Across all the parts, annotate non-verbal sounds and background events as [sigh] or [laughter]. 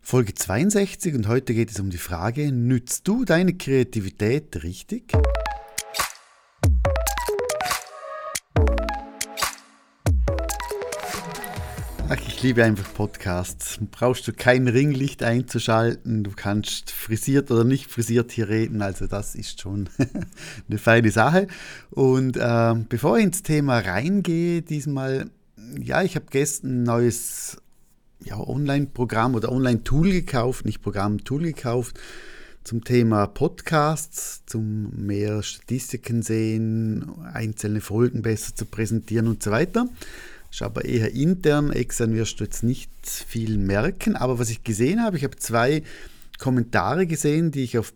Folge 62 und heute geht es um die Frage, nützt du deine Kreativität richtig? Ach, ich liebe einfach Podcasts. Brauchst du kein Ringlicht einzuschalten, du kannst frisiert oder nicht frisiert hier reden, also das ist schon [laughs] eine feine Sache. Und äh, bevor ich ins Thema reingehe, diesmal, ja, ich habe gestern ein neues ja, Online-Programm oder Online-Tool gekauft, nicht Programm, Tool gekauft zum Thema Podcasts, zum mehr Statistiken sehen, einzelne Folgen besser zu präsentieren und so weiter. Ist aber eher intern, extern wirst du jetzt nicht viel merken. Aber was ich gesehen habe, ich habe zwei Kommentare gesehen, die ich auf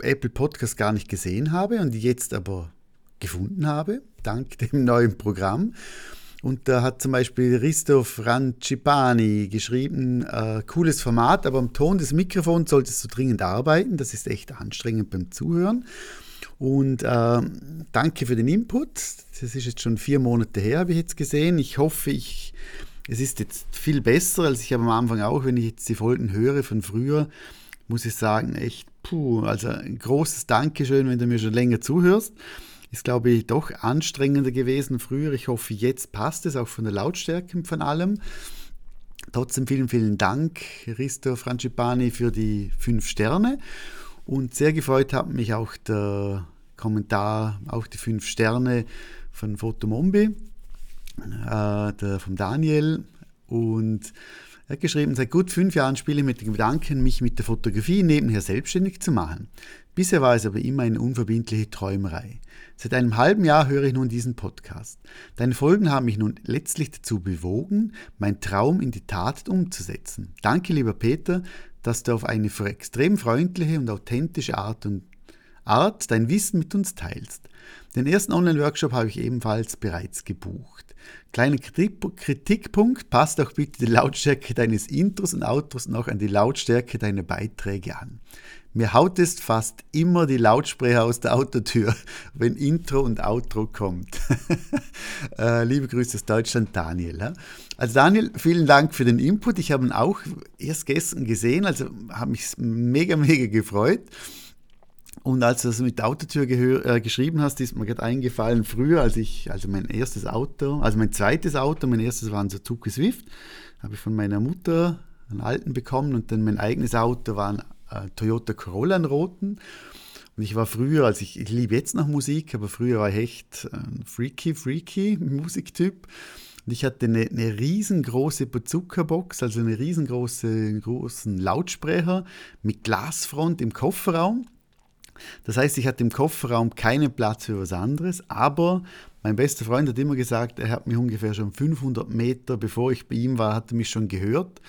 Apple Podcast gar nicht gesehen habe und die jetzt aber gefunden habe, dank [laughs] dem neuen Programm. Und da hat zum Beispiel Risto Francipani geschrieben, äh, cooles Format, aber am Ton des Mikrofons solltest du dringend arbeiten. Das ist echt anstrengend beim Zuhören. Und äh, danke für den Input. Das ist jetzt schon vier Monate her, habe ich jetzt gesehen. Ich hoffe, ich, es ist jetzt viel besser, als ich am Anfang auch, wenn ich jetzt die Folgen höre von früher, muss ich sagen, echt, puh, also ein großes Dankeschön, wenn du mir schon länger zuhörst. Ist, glaube ich, doch anstrengender gewesen früher. Ich hoffe, jetzt passt es auch von der Lautstärke von allem. Trotzdem vielen, vielen Dank, Risto Francipani, für die fünf Sterne. Und sehr gefreut hat mich auch der Kommentar, auch die fünf Sterne von Fotomombi, äh, der, von Daniel. Und er hat geschrieben, seit gut fünf Jahren spiele ich mit dem Gedanken, mich mit der Fotografie nebenher selbstständig zu machen. Bisher war es aber immer eine unverbindliche Träumerei. Seit einem halben Jahr höre ich nun diesen Podcast. Deine Folgen haben mich nun letztlich dazu bewogen, meinen Traum in die Tat umzusetzen. Danke, lieber Peter, dass du auf eine extrem freundliche und authentische Art und Art dein Wissen mit uns teilst. Den ersten Online-Workshop habe ich ebenfalls bereits gebucht. Kleiner Kritikpunkt, passt auch bitte die Lautstärke deines Intros und Outros noch an die Lautstärke deiner Beiträge an. Mir haut es fast immer die Lautsprecher aus der Autotür, [laughs] wenn Intro und Outro kommt. [laughs] äh, liebe Grüße aus Deutschland, Daniel. Also Daniel, vielen Dank für den Input. Ich habe ihn auch erst gestern gesehen, also habe mich mega, mega gefreut. Und als du das mit der Autotür äh, geschrieben hast, ist mir gerade eingefallen, früher, als ich, also mein erstes Auto, also mein zweites Auto, mein erstes war ein Suzuki Swift, habe ich von meiner Mutter einen alten bekommen und dann mein eigenes Auto war ein äh, Toyota Corolla, einen roten. Und ich war früher, also ich, ich liebe jetzt noch Musik, aber früher war ich echt ein freaky, freaky [laughs] Musiktyp. Und ich hatte eine, eine riesengroße Bazooka-Box, also einen riesengroßen großen Lautsprecher mit Glasfront im Kofferraum. Das heißt, ich hatte im Kofferraum keinen Platz für was anderes, aber mein bester Freund hat immer gesagt, er hat mich ungefähr schon 500 Meter, bevor ich bei ihm war, hat er mich schon gehört.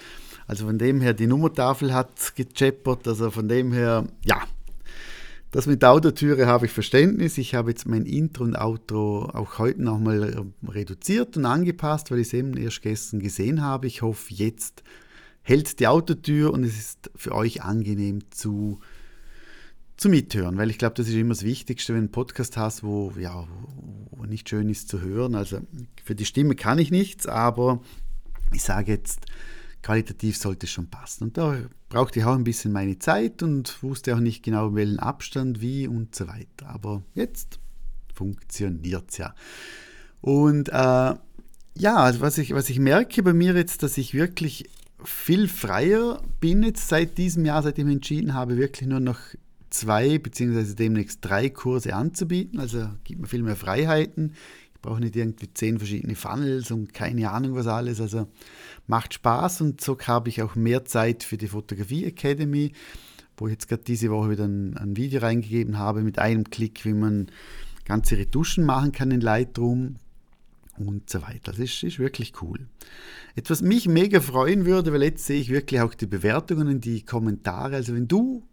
Also von dem her, die Nummertafel hat gecheppert, also von dem her, ja, das mit der Autotüre habe ich Verständnis. Ich habe jetzt mein Intro und Outro auch heute nochmal reduziert und angepasst, weil ich es eben erst gestern gesehen habe. Ich hoffe, jetzt hält die Autotür und es ist für euch angenehm zu zu mithören, weil ich glaube, das ist immer das Wichtigste, wenn du einen Podcast hast, wo, ja, wo nicht schön ist zu hören. Also für die Stimme kann ich nichts, aber ich sage jetzt, qualitativ sollte es schon passen. Und da brauchte ich auch ein bisschen meine Zeit und wusste auch nicht genau, welchen Abstand, wie und so weiter. Aber jetzt funktioniert es ja. Und äh, ja, also was ich, was ich merke bei mir jetzt, dass ich wirklich viel freier bin jetzt seit diesem Jahr, seitdem ich entschieden habe, wirklich nur noch zwei beziehungsweise demnächst drei Kurse anzubieten. Also gibt mir viel mehr Freiheiten. Ich brauche nicht irgendwie zehn verschiedene Funnels und keine Ahnung was alles. Also macht Spaß und so habe ich auch mehr Zeit für die Fotografie Academy, wo ich jetzt gerade diese Woche wieder ein, ein Video reingegeben habe mit einem Klick, wie man ganze Retuschen machen kann in Lightroom und so weiter. Das ist, ist, wirklich cool. Etwas mich mega freuen würde, weil jetzt sehe ich wirklich auch die Bewertungen und die Kommentare. Also wenn du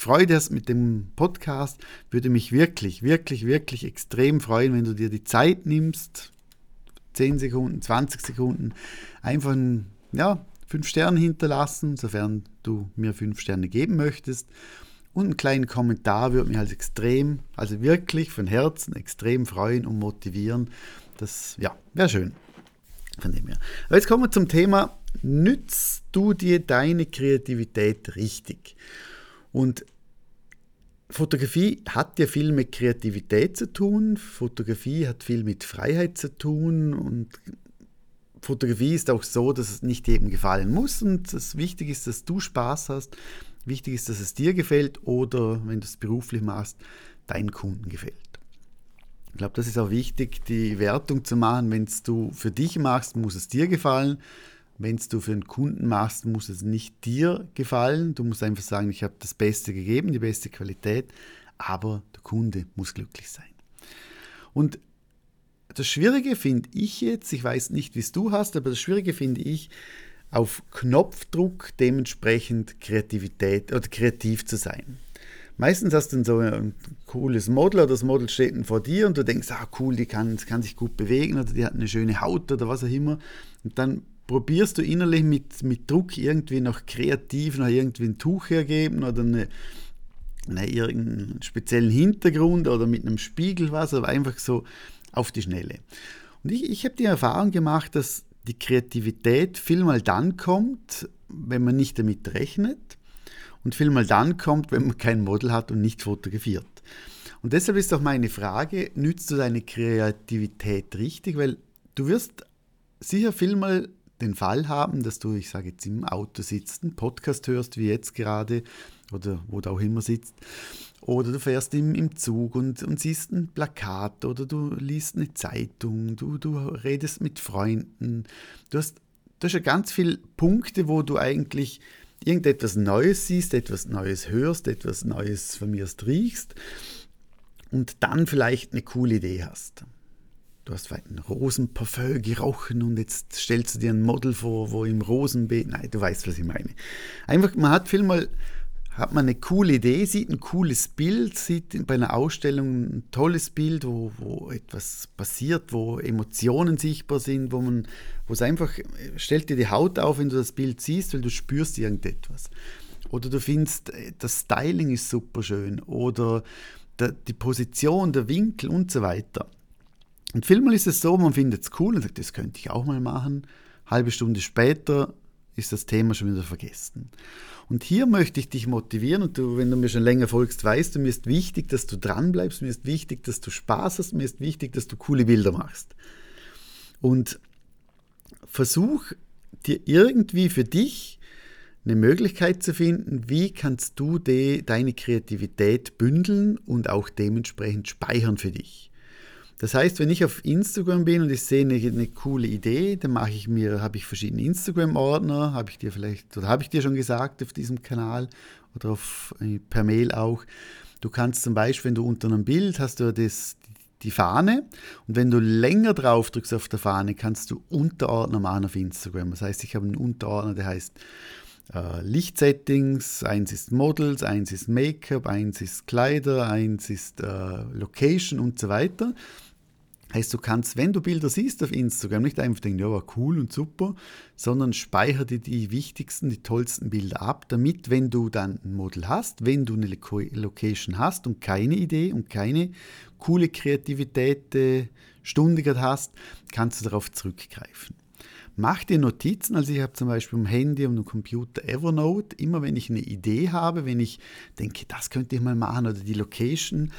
Freude hast mit dem Podcast, würde mich wirklich, wirklich, wirklich extrem freuen, wenn du dir die Zeit nimmst, 10 Sekunden, 20 Sekunden, einfach ein, ja, 5 Sterne hinterlassen, sofern du mir 5 Sterne geben möchtest. Und einen kleinen Kommentar würde mich als extrem, also wirklich von Herzen extrem freuen und motivieren. Das, ja, wäre schön. Von dem her. Aber jetzt kommen wir zum Thema nützt du dir deine Kreativität richtig? Und Fotografie hat ja viel mit Kreativität zu tun. Fotografie hat viel mit Freiheit zu tun und Fotografie ist auch so, dass es nicht jedem gefallen muss und das Wichtige ist, dass du Spaß hast. Wichtig ist, dass es dir gefällt oder, wenn du es beruflich machst, deinen Kunden gefällt. Ich glaube, das ist auch wichtig, die Wertung zu machen. Wenn es du für dich machst, muss es dir gefallen. Wenn es du für einen Kunden machst, muss es nicht dir gefallen. Du musst einfach sagen, ich habe das Beste gegeben, die beste Qualität, aber der Kunde muss glücklich sein. Und das Schwierige finde ich jetzt, ich weiß nicht, wie es du hast, aber das Schwierige finde ich, auf Knopfdruck dementsprechend Kreativität oder kreativ zu sein. Meistens hast du so ein cooles Model oder das Model steht vor dir und du denkst, ah cool, die kann, kann sich gut bewegen oder die hat eine schöne Haut oder was auch immer. Und dann probierst du innerlich mit, mit Druck irgendwie noch kreativ, noch irgendwie ein Tuch hergeben oder eine, eine, irgendeinen speziellen Hintergrund oder mit einem Spiegel was, aber einfach so auf die Schnelle. Und ich, ich habe die Erfahrung gemacht, dass die Kreativität viel mal dann kommt, wenn man nicht damit rechnet und viel mal dann kommt, wenn man kein Model hat und nicht fotografiert. Und deshalb ist auch meine Frage, nützt du deine Kreativität richtig? Weil du wirst sicher viel mal den Fall haben, dass du, ich sage jetzt, im Auto sitzt, einen Podcast hörst, wie jetzt gerade, oder wo du auch immer sitzt, oder du fährst im, im Zug und, und siehst ein Plakat, oder du liest eine Zeitung, du, du redest mit Freunden. Du hast, du hast ja ganz viele Punkte, wo du eigentlich irgendetwas Neues siehst, etwas Neues hörst, etwas Neues von mir riechst und dann vielleicht eine coole Idee hast du hast vielleicht ein Rosenparfüm gerochen und jetzt stellst du dir ein Model vor, wo im Rosenbeet, nein, du weißt, was ich meine. Einfach, man hat viel mal, hat man eine coole Idee, sieht ein cooles Bild, sieht bei einer Ausstellung ein tolles Bild, wo, wo etwas passiert, wo Emotionen sichtbar sind, wo man, wo es einfach, stellt dir die Haut auf, wenn du das Bild siehst, weil du spürst irgendetwas. Oder du findest, das Styling ist super schön oder die Position, der Winkel und so weiter. Und vielmal ist es so, man findet es cool und sagt, das könnte ich auch mal machen. Halbe Stunde später ist das Thema schon wieder vergessen. Und hier möchte ich dich motivieren und du, wenn du mir schon länger folgst, weißt du, mir ist wichtig, dass du dran bleibst, mir ist wichtig, dass du Spaß hast, mir ist wichtig, dass du coole Bilder machst. Und versuch dir irgendwie für dich eine Möglichkeit zu finden, wie kannst du de, deine Kreativität bündeln und auch dementsprechend speichern für dich. Das heißt, wenn ich auf Instagram bin und ich sehe eine, eine coole Idee, dann mache ich mir, habe ich verschiedene Instagram-Ordner, habe ich dir vielleicht, oder habe ich dir schon gesagt auf diesem Kanal oder auf, äh, per Mail auch. Du kannst zum Beispiel, wenn du unter einem Bild hast du das, die Fahne und wenn du länger drauf drückst auf der Fahne, kannst du Unterordner machen auf Instagram. Das heißt, ich habe einen Unterordner, der heißt äh, Lichtsettings, eins ist Models, eins ist Make-up, eins ist Kleider, eins ist äh, Location und so weiter. Heißt, du kannst, wenn du Bilder siehst auf Instagram, nicht einfach denken, ja, war cool und super, sondern speichere dir die wichtigsten, die tollsten Bilder ab, damit, wenn du dann ein Model hast, wenn du eine Location hast und keine Idee und keine coole Kreativität äh, Stunde hast, kannst du darauf zurückgreifen. Mach dir Notizen, also ich habe zum Beispiel am Handy und am Computer Evernote, immer wenn ich eine Idee habe, wenn ich denke, das könnte ich mal machen oder die Location,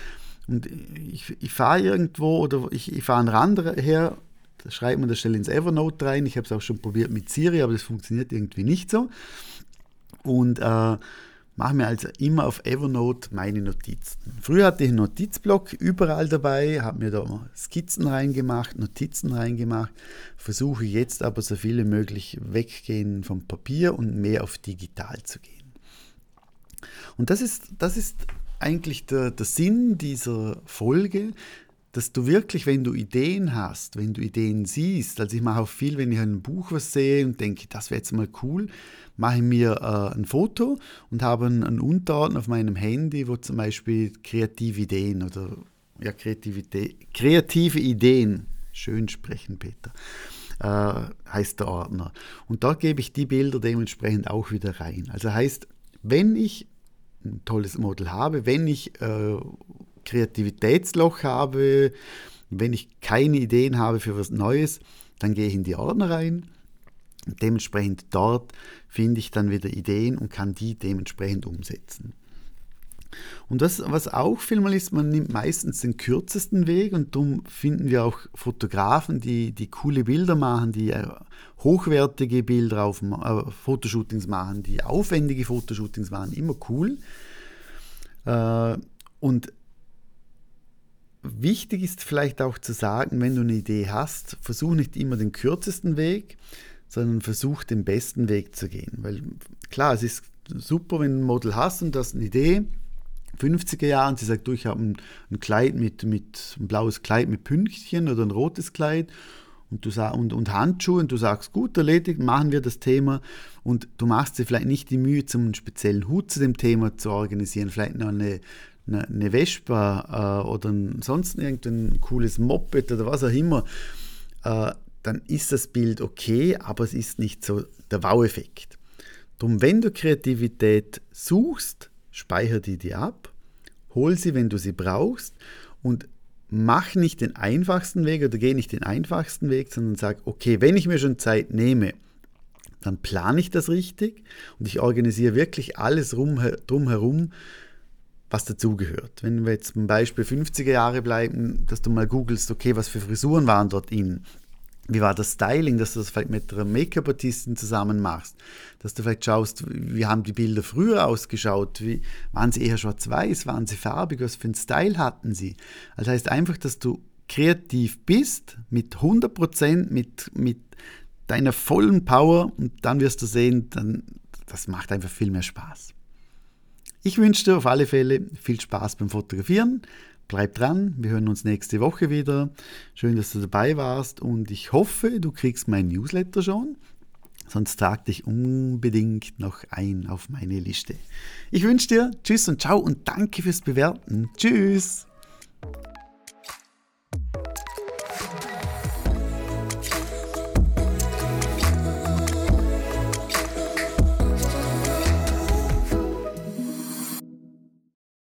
und ich, ich fahre irgendwo oder ich, ich fahre einen Rand her, da schreibt man das schnell ins Evernote rein. Ich habe es auch schon probiert mit Siri, aber das funktioniert irgendwie nicht so. Und äh, mache mir also immer auf Evernote meine Notizen. Früher hatte ich einen Notizblock überall dabei, habe mir da Skizzen reingemacht, Notizen reingemacht, versuche jetzt aber so viele möglich weggehen vom Papier und mehr auf digital zu gehen. Und das ist, das ist eigentlich der, der Sinn dieser Folge, dass du wirklich, wenn du Ideen hast, wenn du Ideen siehst, also ich mache auch viel, wenn ich ein Buch was sehe und denke, das wäre jetzt mal cool, mache ich mir äh, ein Foto und habe einen, einen Unterordner auf meinem Handy, wo zum Beispiel kreative Ideen oder ja, Kreativität, kreative Ideen, schön sprechen, Peter, äh, heißt der Ordner. Und da gebe ich die Bilder dementsprechend auch wieder rein. Also heißt, wenn ich ein tolles Model habe, wenn ich äh, Kreativitätsloch habe, wenn ich keine Ideen habe für was Neues, dann gehe ich in die Ordner rein dementsprechend dort finde ich dann wieder Ideen und kann die dementsprechend umsetzen. Und das, was auch vielmal ist, man nimmt meistens den kürzesten Weg und darum finden wir auch Fotografen, die, die coole Bilder machen, die äh, hochwertige Bilder auf äh, Fotoshootings machen, die aufwendige Fotoshootings machen, immer cool. Äh, und wichtig ist vielleicht auch zu sagen, wenn du eine Idee hast, versuch nicht immer den kürzesten Weg, sondern versuch den besten Weg zu gehen. Weil klar, es ist super, wenn du ein Model hast und das eine Idee, 50er Jahren, sie sagt, du, ich habe ein, ein, Kleid mit, mit ein blaues Kleid mit Pünktchen oder ein rotes Kleid und, du und, und Handschuhe und du sagst, gut, erledigt, machen wir das Thema und du machst dir vielleicht nicht die Mühe, zum einen speziellen Hut zu dem Thema zu organisieren, vielleicht noch eine, eine, Vespa äh, oder sonst irgendein cooles Moped oder was auch immer. Äh, dann ist das Bild okay, aber es ist nicht so der Wow-Effekt. Darum, wenn du Kreativität suchst, speicher die dir ab, hol sie, wenn du sie brauchst und mach nicht den einfachsten Weg oder geh nicht den einfachsten Weg, sondern sag, okay, wenn ich mir schon Zeit nehme, dann plane ich das richtig und ich organisiere wirklich alles rum, drumherum, was dazugehört. Wenn wir jetzt zum Beispiel 50er Jahre bleiben, dass du mal googelst, okay, was für Frisuren waren dort in, wie war das Styling, dass du das vielleicht mit einer Make-up-Artistin zusammen machst, dass du vielleicht schaust, wie haben die Bilder früher ausgeschaut, wie, waren sie eher schwarz-weiß, waren sie farbig, was für einen Style hatten sie. Das heißt einfach, dass du kreativ bist, mit 100%, mit, mit deiner vollen Power und dann wirst du sehen, dann, das macht einfach viel mehr Spaß. Ich wünsche dir auf alle Fälle viel Spaß beim Fotografieren. Bleib dran, wir hören uns nächste Woche wieder. Schön, dass du dabei warst und ich hoffe, du kriegst mein Newsletter schon. Sonst trag dich unbedingt noch ein auf meine Liste. Ich wünsche dir Tschüss und Ciao und danke fürs Bewerten. Tschüss.